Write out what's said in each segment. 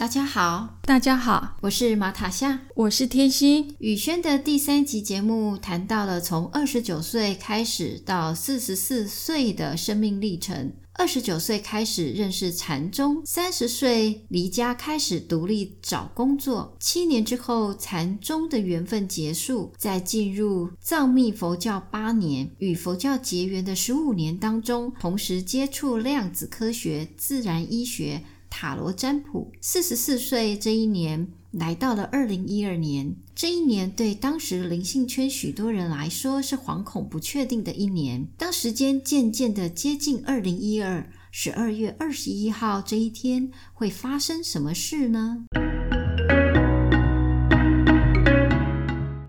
大家好，大家好，我是马塔夏，我是天心。宇轩的第三集节目谈到了从二十九岁开始到四十四岁的生命历程。二十九岁开始认识禅宗，三十岁离家开始独立找工作，七年之后禅宗的缘分结束，在进入藏密佛教八年，与佛教结缘的十五年当中，同时接触量子科学、自然医学。塔罗占卜，四十四岁这一年来到了二零一二年。这一年对当时灵性圈许多人来说是惶恐不确定的一年。当时间渐渐的接近二零一二十二月二十一号这一天，会发生什么事呢？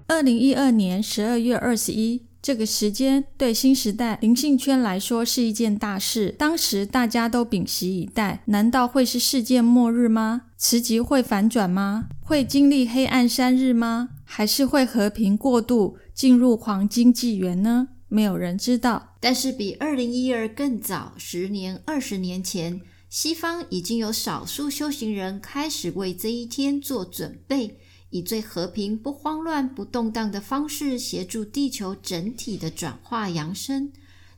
二零一二年十二月二十一。这个时间对新时代灵性圈来说是一件大事。当时大家都屏息以待，难道会是世界末日吗？磁极会反转吗？会经历黑暗三日吗？还是会和平过渡，进入黄金纪元呢？没有人知道。但是比二零一二更早，十年、二十年前，西方已经有少数修行人开始为这一天做准备。以最和平、不慌乱、不动荡的方式协助地球整体的转化扬升。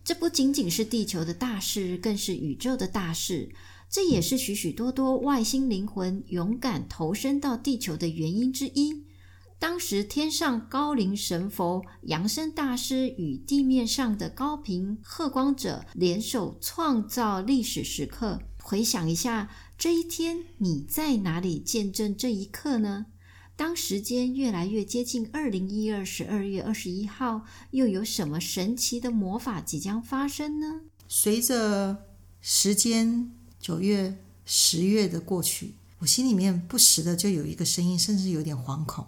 这不仅仅是地球的大事，更是宇宙的大事。这也是许许多多外星灵魂勇敢投身到地球的原因之一。当时天上高龄神佛扬升大师与地面上的高频贺光者联手创造历史时刻。回想一下，这一天你在哪里见证这一刻呢？当时间越来越接近二零一二十二月二十一号，又有什么神奇的魔法即将发生呢？随着时间九月、十月的过去，我心里面不时的就有一个声音，甚至有点惶恐，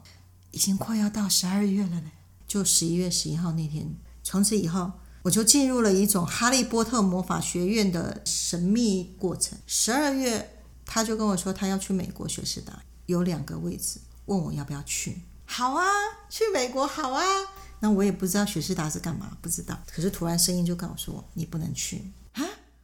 已经快要到十二月了呢。就十一月十一号那天，从此以后，我就进入了一种哈利波特魔法学院的神秘过程。十二月，他就跟我说，他要去美国学士达，有两个位置。问我要不要去？好啊，去美国好啊。那我也不知道雪士达是干嘛，不知道。可是突然声音就告诉我，你不能去啊！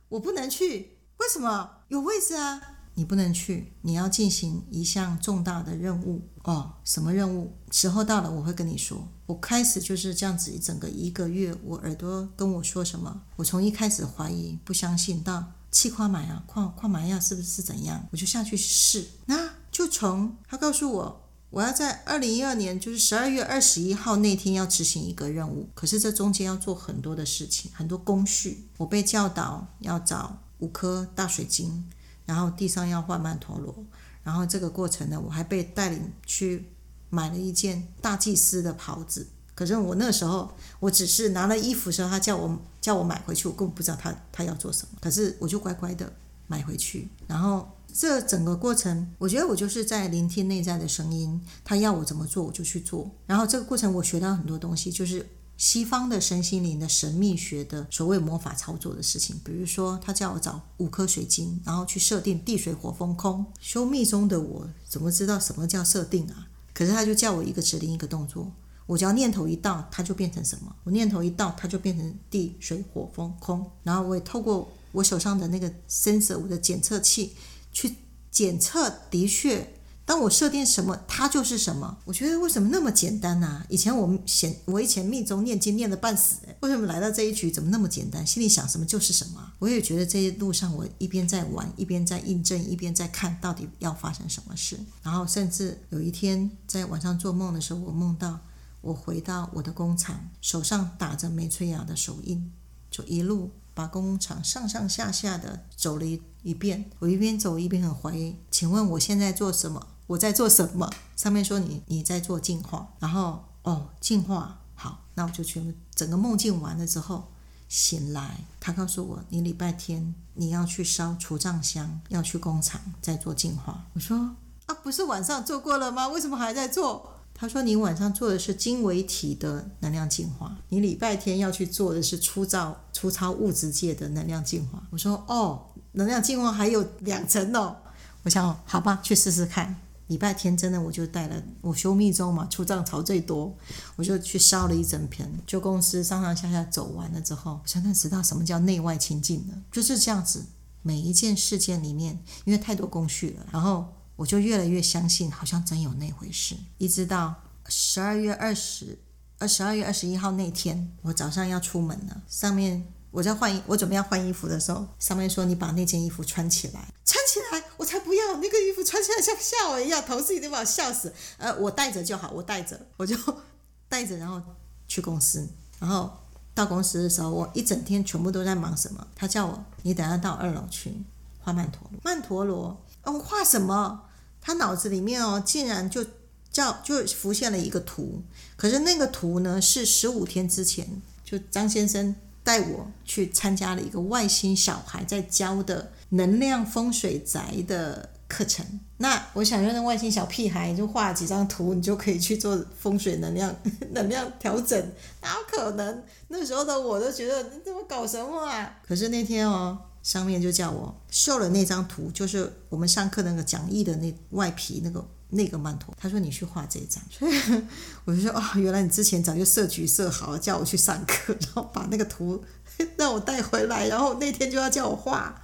我不能去，为什么？有位置啊！你不能去，你要进行一项重大的任务哦。什么任务？时候到了，我会跟你说。我开始就是这样子，一整个一个月，我耳朵跟我说什么，我从一开始怀疑、不相信，到气跨买啊，跨跨买呀，是不是怎样？我就下去试，那就从他告诉我。我要在二零一二年，就是十二月二十一号那天要执行一个任务，可是这中间要做很多的事情，很多工序。我被教导要找五颗大水晶，然后地上要画曼陀罗，然后这个过程呢，我还被带领去买了一件大祭司的袍子。可是我那时候，我只是拿了衣服时候，他叫我叫我买回去，我根本不知道他他要做什么。可是我就乖乖的买回去，然后。这整个过程，我觉得我就是在聆听内在的声音，他要我怎么做，我就去做。然后这个过程，我学到很多东西，就是西方的身心灵的神秘学的所谓魔法操作的事情。比如说，他叫我找五颗水晶，然后去设定地水火风空。修密中的我怎么知道什么叫设定啊？可是他就叫我一个指令一个动作，我只要念头一到，它就变成什么？我念头一到，它就变成地水火风空。然后我也透过我手上的那个 sensor，的检测器。去检测，的确，当我设定什么，它就是什么。我觉得为什么那么简单呢？以前我们我以前密宗念经念的半死，为什么来到这一局怎么那么简单？心里想什么就是什么。我也觉得这一路上我一边在玩，一边在印证，一边在看到底要发生什么事。然后甚至有一天在晚上做梦的时候，我梦到我回到我的工厂，手上打着梅翠雅的手印，就一路。把工厂上上下下的走了一一遍，我一边走一边很怀疑。请问我现在做什么？我在做什么？上面说你你在做净化，然后哦净化好，那我就全部整个梦境完了之后醒来，他告诉我你礼拜天你要去烧除障香，要去工厂再做净化。我说啊不是晚上做过了吗？为什么还在做？他说你晚上做的是经纬体的能量净化，你礼拜天要去做的是粗糙粗糙物质界的能量净化。我说哦，能量净化还有两层哦。我想好吧，去试试看。礼拜天真的我就带了，我修密宗嘛，出藏潮最多，我就去烧了一整瓶。就公司上上下下走完了之后，我才知道什么叫内外清净了，就是这样子。每一件事件里面，因为太多工序了，然后。我就越来越相信，好像真有那回事。一直到十二月二十，呃，十二月二十一号那天，我早上要出门了。上面我在换衣，我准备要换衣服的时候，上面说你把那件衣服穿起来，穿起来，我才不要那个衣服穿起来像吓我一样，同事一定把我笑死。呃，我带着就好，我带着，我就 带着，然后去公司。然后到公司的时候，我一整天全部都在忙什么？他叫我，你等下到二楼去画曼陀罗，曼陀罗，哦，画什么？他脑子里面哦，竟然就叫就浮现了一个图，可是那个图呢，是十五天之前，就张先生带我去参加了一个外星小孩在教的能量风水宅的课程。那我想用那外星小屁孩就画几张图，你就可以去做风水能量 能量调整，哪有可能？那时候的我都觉得你怎么搞什么啊？可是那天哦。上面就叫我秀了那张图，就是我们上课那个讲义的那外皮那个那个曼陀。他说你去画这张，所 以我就说哦，原来你之前早就设局设好了，叫我去上课，然后把那个图 让我带回来，然后那天就要叫我画。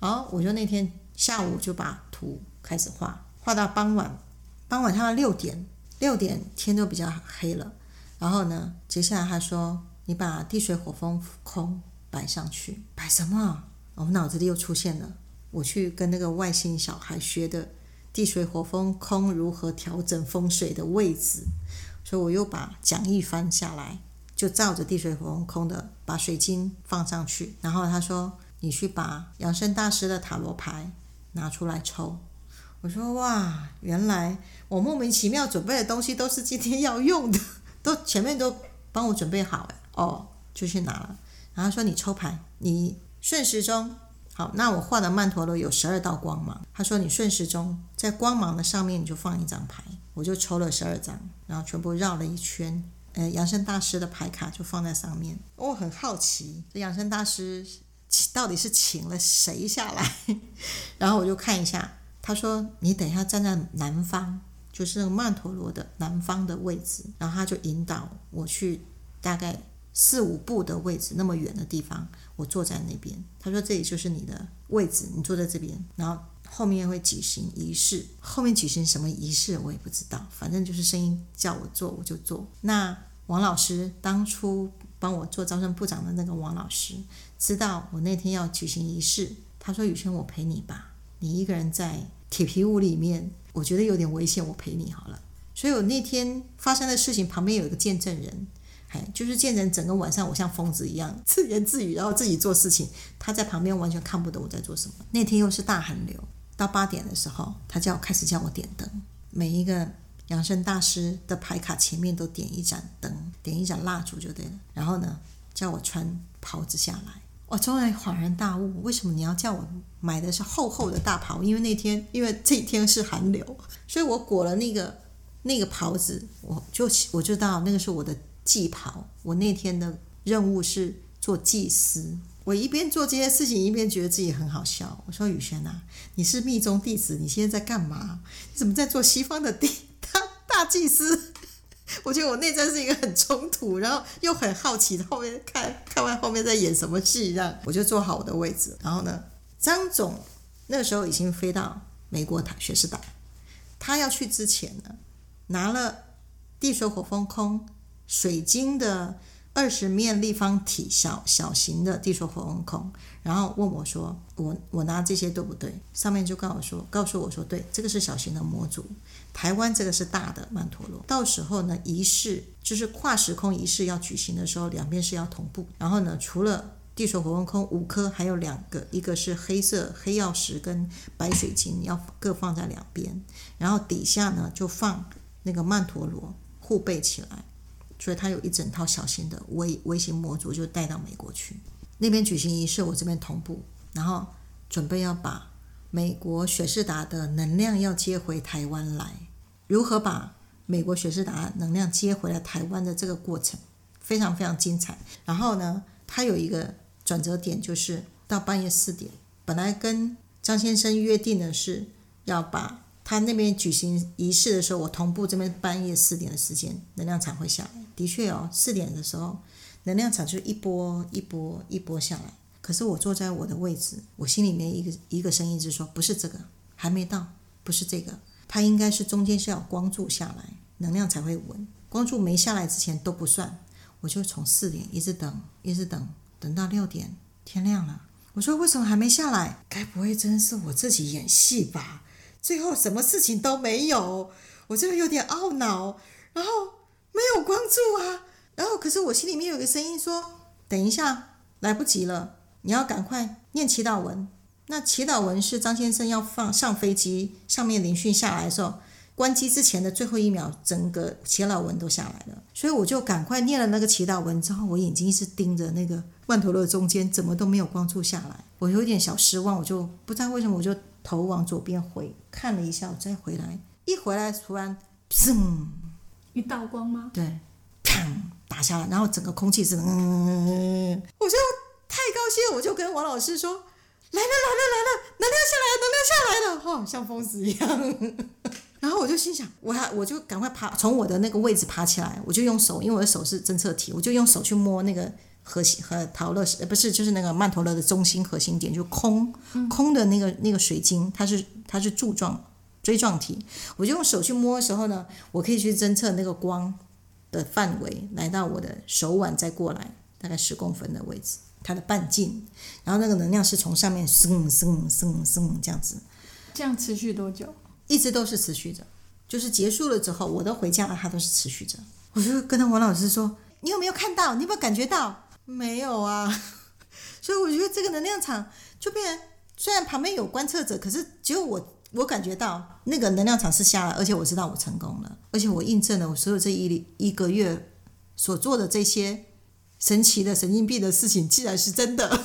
然后我就那天下午就把图开始画，画到傍晚，傍晚差不六点，六点天都比较黑了。然后呢，接下来他说你把地水火风空摆上去，摆什么？我脑子里又出现了，我去跟那个外星小孩学的地水火风空如何调整风水的位置，所以我又把讲义翻下来，就照着地水火风空的把水晶放上去。然后他说：“你去把养生大师的塔罗牌拿出来抽。”我说：“哇，原来我莫名其妙准备的东西都是今天要用的，都前面都帮我准备好了。”哦，就去拿了。然后说：“你抽牌，你。”顺时钟，好，那我画的曼陀罗有十二道光芒。他说你顺时钟，在光芒的上面你就放一张牌，我就抽了十二张，然后全部绕了一圈，呃，养生大师的牌卡就放在上面。我很好奇，这养生大师到底是请了谁下来？然后我就看一下，他说你等一下站在南方，就是那个曼陀罗的南方的位置，然后他就引导我去大概。四五步的位置，那么远的地方，我坐在那边。他说：“这里就是你的位置，你坐在这边。然后后面会举行仪式，后面举行什么仪式我也不知道，反正就是声音叫我做我就做。那王老师当初帮我做招生部长的那个王老师，知道我那天要举行仪式，他说：‘雨轩，我陪你吧，你一个人在铁皮屋里面，我觉得有点危险，我陪你好了。’所以我那天发生的事情旁边有一个见证人。”就是见人整个晚上，我像疯子一样自言自语，然后自己做事情。他在旁边完全看不懂我在做什么。那天又是大寒流，到八点的时候，他叫我开始叫我点灯。每一个养生大师的牌卡前面都点一盏灯，点一盏蜡烛就对了。然后呢，叫我穿袍子下来。我终于恍然大悟，为什么你要叫我买的是厚厚的大袍？因为那天，因为这一天是寒流，所以我裹了那个那个袍子，我就我知道那个是我的。祭袍，我那天的任务是做祭司。我一边做这些事情，一边觉得自己很好笑。我说：“雨轩呐，你是密宗弟子，你现在在干嘛？你怎么在做西方的地大 大祭司？”我觉得我内在是一个很冲突，然后又很好奇，后面看看完后面在演什么戏，这样我就坐好我的位置。然后呢，张总那时候已经飞到美国塔学士岛，他要去之前呢，拿了地水火风空。水晶的二十面立方体小小型的地水火风空，然后问我说：“我我拿这些对不对？”上面就告诉我说：“告诉我说，对，这个是小型的模组，台湾这个是大的曼陀罗。到时候呢，仪式就是跨时空仪式要举行的时候，两边是要同步。然后呢，除了地水火风空五颗，还有两个，一个是黑色黑曜石跟白水晶，要各放在两边。然后底下呢，就放那个曼陀罗护背起来。”所以他有一整套小型的微微型模组，就带到美国去，那边举行仪式，我这边同步，然后准备要把美国雪士达的能量要接回台湾来。如何把美国雪士达能量接回来台湾的这个过程，非常非常精彩。然后呢，他有一个转折点，就是到半夜四点，本来跟张先生约定的是要把他那边举行仪式的时候，我同步这边半夜四点的时间，能量场会下来。的确哦，四点的时候，能量场就一波一波一波下来。可是我坐在我的位置，我心里面一个一个声音就说：不是这个，还没到，不是这个。它应该是中间是要光柱下来，能量才会稳。光柱没下来之前都不算。我就从四点一直等，一直等，等到六点，天亮了。我说为什么还没下来？该不会真是我自己演戏吧？最后什么事情都没有，我就有点懊恼。然后没有光柱啊，然后可是我心里面有个声音说：等一下，来不及了，你要赶快念祈祷文。那祈祷文是张先生要放上飞机，上面聆讯下来的时候，关机之前的最后一秒，整个祈祷文都下来了。所以我就赶快念了那个祈祷文之后，我眼睛一直盯着那个曼陀罗中间，怎么都没有光柱下来，我有点小失望。我就不知道为什么，我就头往左边回看了一下，我再回来，一回来突然，砰，一道光吗？对，砰打下来，然后整个空气是，嗯，我就太高兴了，我就跟王老师说。来了来了来了，能量下来了，能量下来了，哈，像疯子一样。然后我就心想，我还我就赶快爬，从我的那个位置爬起来，我就用手，因为我的手是侦测体，我就用手去摸那个核心和陶乐，呃，不是，就是那个曼陀罗的中心核心点，就空空的那个那个水晶，它是它是柱状锥状体，我就用手去摸的时候呢，我可以去侦测那个光的范围，来到我的手腕再过来，大概十公分的位置。它的半径，然后那个能量是从上面升升升升这样子，这样持续多久？一直都是持续着，就是结束了之后，我都回家了，它都是持续着。我就跟他王老师说：“你有没有看到？你有没有感觉到？没有啊。”所以我觉得这个能量场就变，虽然旁边有观测者，可是只有我我感觉到那个能量场是下来，而且我知道我成功了，而且我印证了我所有这一一个月所做的这些。神奇的神经病的事情，竟然是真的。然后呢，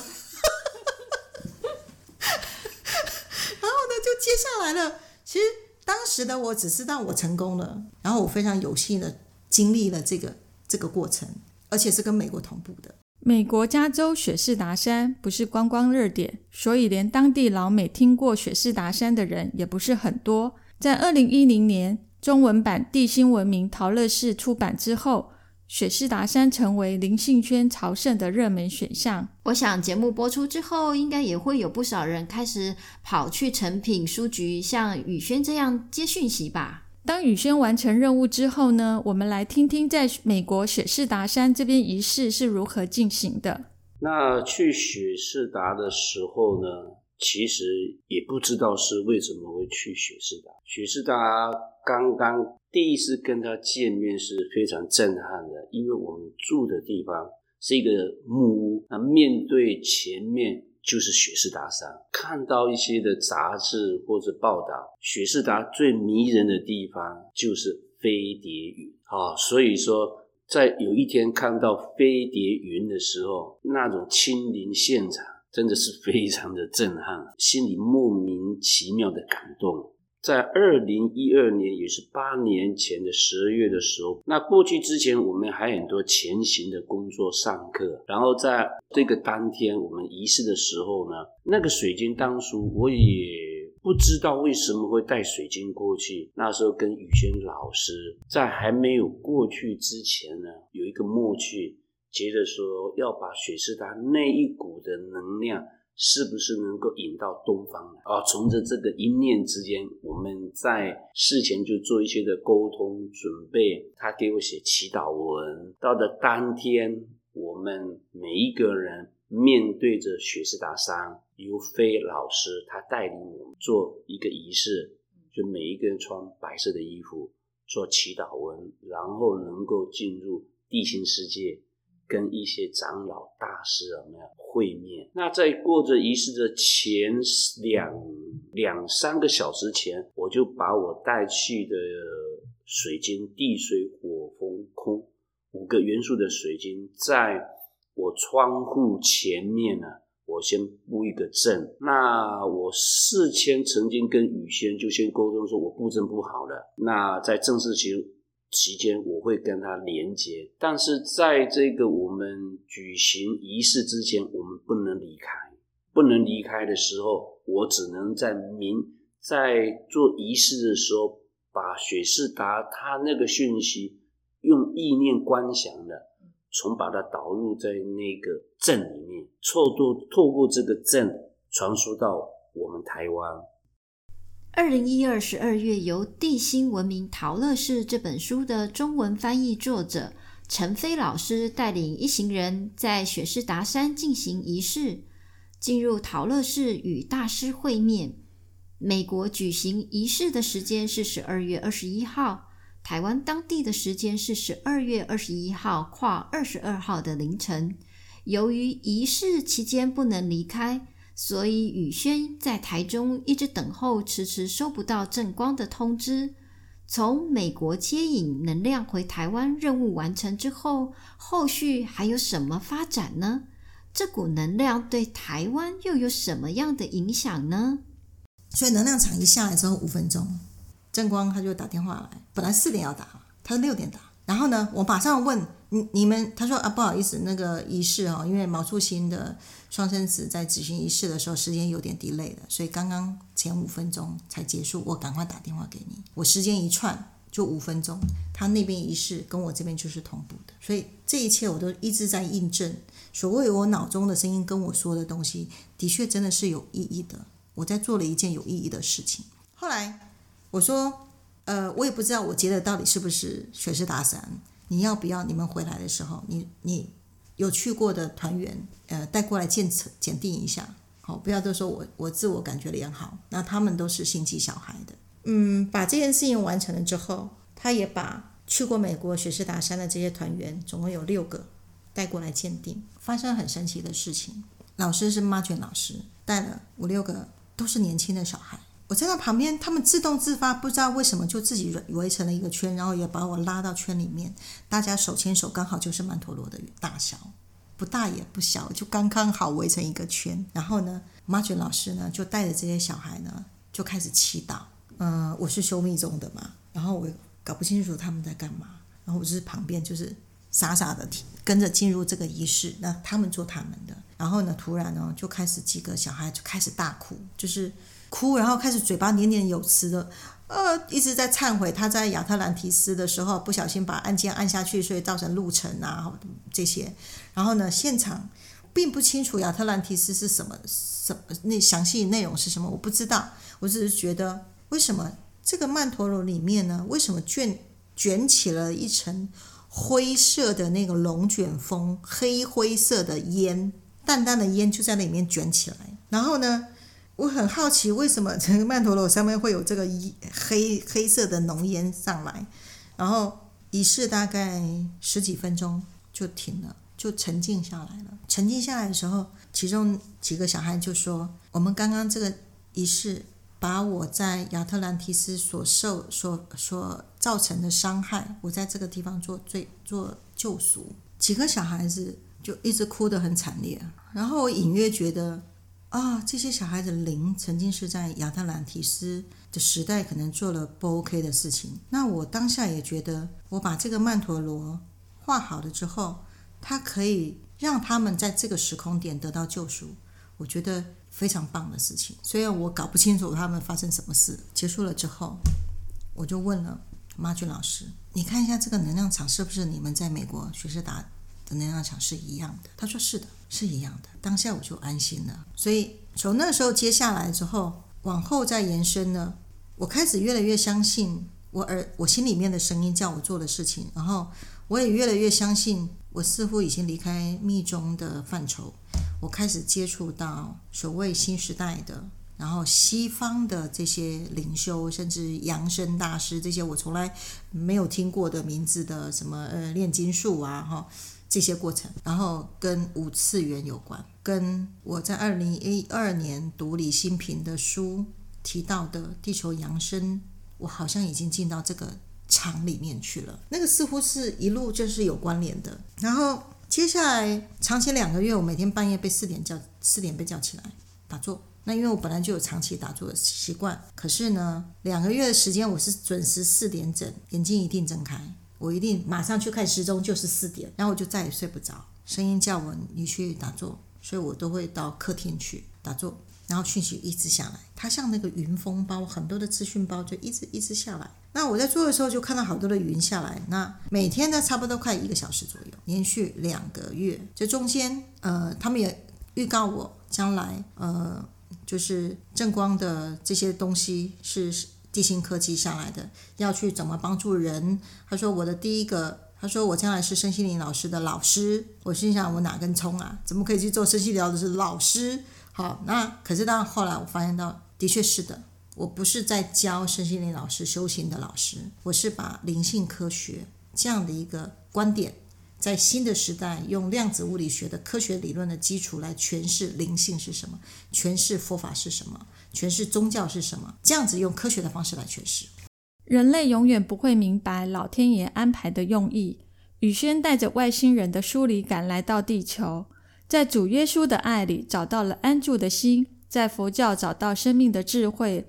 就接下来了。其实当时的我只知道我成功了，然后我非常有幸的经历了这个这个过程，而且是跟美国同步的。美国加州雪士达山不是观光热点，所以连当地老美听过雪士达山的人也不是很多。在二零一零年中文版《地心文明陶乐士》出版之后。雪士达山成为灵性圈朝圣的热门选项。我想节目播出之后，应该也会有不少人开始跑去成品书局，像宇轩这样接讯息吧。当宇轩完成任务之后呢？我们来听听在美国雪士达山这边仪式是如何进行的。那去雪士达的时候呢？其实也不知道是为什么会去雪士达。雪士达刚刚第一次跟他见面是非常震撼的，因为我们住的地方是一个木屋，那面对前面就是雪士达山。看到一些的杂志或者报道，雪士达最迷人的地方就是飞碟云啊，所以说在有一天看到飞碟云的时候，那种亲临现场。真的是非常的震撼，心里莫名其妙的感动。在二零一二年，也是八年前的十二月的时候，那过去之前我们还很多前行的工作上课，然后在这个当天我们仪式的时候呢，那个水晶当初我也不知道为什么会带水晶过去。那时候跟宇轩老师在还没有过去之前呢，有一个默契。接着说要把雪士达那一股的能量，是不是能够引到东方来？啊，从着这个一念之间，我们在事前就做一些的沟通准备。他给我写祈祷文，到了当天，我们每一个人面对着雪士达山，由飞老师他带领我们做一个仪式，就每一个人穿白色的衣服做祈祷文，然后能够进入地心世界。跟一些长老大师有没有会面？那在过着仪式的前两两三个小时前，我就把我带去的水晶地水火风空五个元素的水晶，在我窗户前面呢，我先布一个阵。那我事先曾经跟雨仙就先沟通说，我布阵不好了。那在正式前期间，我会跟他连接。但是在这个我们举行仪式之前，我们不能离开。不能离开的时候，我只能在明在做仪式的时候，把雪士达他那个讯息用意念观想的，从把它导入在那个镇里面，透过透过这个镇传输到我们台湾。二零一二十二月，由《地心文明陶乐士》这本书的中文翻译作者陈飞老师带领一行人在雪士达山进行仪式，进入陶乐士与大师会面。美国举行仪式的时间是十二月二十一号，台湾当地的时间是十二月二十一号跨二十二号的凌晨。由于仪式期间不能离开。所以宇轩在台中一直等候，迟迟收不到正光的通知。从美国接引能量回台湾任务完成之后，后续还有什么发展呢？这股能量对台湾又有什么样的影响呢？所以能量场一下来之后，五分钟，正光他就打电话来，本来四点要打，他六点打，然后呢，我马上问。你你们他说啊不好意思那个仪式哦，因为毛主席的双生子在执行仪式的时候时间有点 delay 的，所以刚刚前五分钟才结束，我赶快打电话给你，我时间一串就五分钟，他那边仪式跟我这边就是同步的，所以这一切我都一直在印证，所谓我脑中的声音跟我说的东西，的确真的是有意义的，我在做了一件有意义的事情。后来我说，呃，我也不知道我接的到底是不是水师达山。你要不要？你们回来的时候，你你有去过的团员，呃，带过来检测检定一下，好，不要都说我我自我感觉良好，那他们都是心机小孩的。嗯，把这件事情完成了之后，他也把去过美国雪士达山的这些团员，总共有六个带过来鉴定，发生很神奇的事情。老师是马卷老师，带了五六个都是年轻的小孩。我在那旁边，他们自动自发，不知道为什么就自己围成了一个圈，然后也把我拉到圈里面，大家手牵手，刚好就是曼陀罗的大小，不大也不小，就刚刚好围成一个圈。然后呢，马卷老师呢就带着这些小孩呢就开始祈祷。嗯，我是修密宗的嘛，然后我搞不清楚他们在干嘛，然后我就是旁边就是傻傻的跟着进入这个仪式，那他们做他们的。然后呢，突然呢就开始几个小孩就开始大哭，就是。哭，然后开始嘴巴念念有词的，呃，一直在忏悔他在亚特兰提斯的时候不小心把按键按下去，所以造成路程啊这些。然后呢，现场并不清楚亚特兰提斯是什么，什那详细内容是什么，我不知道。我只是觉得，为什么这个曼陀罗里面呢？为什么卷卷起了一层灰色的那个龙卷风，黑灰色的烟，淡淡的烟就在那里面卷起来。然后呢？我很好奇，为什么这个曼陀罗上面会有这个一黑黑色的浓烟上来？然后仪式大概十几分钟就停了，就沉静下来了。沉静下来的时候，其中几个小孩就说：“我们刚刚这个仪式，把我在亚特兰提斯所受、所所造成的伤害，我在这个地方做最做救赎。”几个小孩子就一直哭得很惨烈，然后我隐约觉得。啊，这些小孩子灵曾经是在亚特兰提斯的时代，可能做了不 OK 的事情。那我当下也觉得，我把这个曼陀罗画好了之后，它可以让他们在这个时空点得到救赎，我觉得非常棒的事情。虽然我搞不清楚他们发生什么事，结束了之后，我就问了马俊老师：“你看一下这个能量场是不是你们在美国学士达的能量场是一样的？”他说：“是的。”是一样的，当下我就安心了。所以从那时候接下来之后，往后再延伸呢，我开始越来越相信我耳我心里面的声音叫我做的事情，然后我也越来越相信我似乎已经离开密宗的范畴，我开始接触到所谓新时代的，然后西方的这些灵修，甚至养生大师这些我从来没有听过的名字的什么呃炼金术啊哈。这些过程，然后跟五次元有关，跟我在二零一二年读李新平的书提到的地球扬升，我好像已经进到这个场里面去了。那个似乎是一路就是有关联的。然后接下来长期两个月，我每天半夜被四点叫，四点被叫起来打坐。那因为我本来就有长期打坐的习惯，可是呢，两个月的时间我是准时四点整，眼睛一定睁开。我一定马上去看时钟，就是四点，然后我就再也睡不着。声音叫我你去打坐，所以我都会到客厅去打坐，然后讯息一直下来，它像那个云风包，很多的资讯包就一直一直下来。那我在做的时候就看到好多的云下来，那每天呢差不多快一个小时左右，连续两个月，这中间呃他们也预告我将来呃就是正光的这些东西是地心科技下来的，要去怎么帮助人。他说我的第一个，他说我将来是身心灵老师的老师，我心想我哪根葱啊，怎么可以去做身心疗的是老师？好，那可是当后来我发现到的确是的。我不是在教身心灵老师修行的老师，我是把灵性科学这样的一个观点，在新的时代用量子物理学的科学理论的基础来诠释灵性是什么，诠释佛法是什么，诠释宗教是什么，这样子用科学的方式来诠释。人类永远不会明白老天爷安排的用意。宇轩带着外星人的疏离感来到地球，在主耶稣的爱里找到了安住的心。在佛教找到生命的智慧，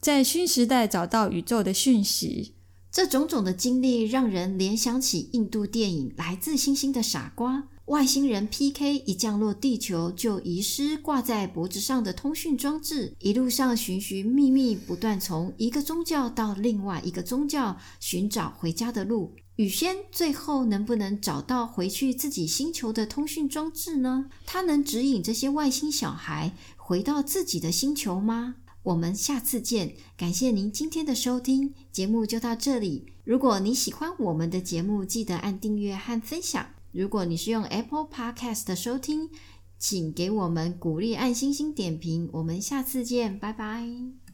在新时代找到宇宙的讯息，这种种的经历让人联想起印度电影《来自星星的傻瓜》。外星人 PK 一降落地球，就遗失挂在脖子上的通讯装置，一路上寻寻觅觅，不断从一个宗教到另外一个宗教寻找回家的路。雨轩最后能不能找到回去自己星球的通讯装置呢？他能指引这些外星小孩回到自己的星球吗？我们下次见，感谢您今天的收听，节目就到这里。如果你喜欢我们的节目，记得按订阅和分享。如果你是用 Apple Podcast 收听，请给我们鼓励，按星星点评。我们下次见，拜拜。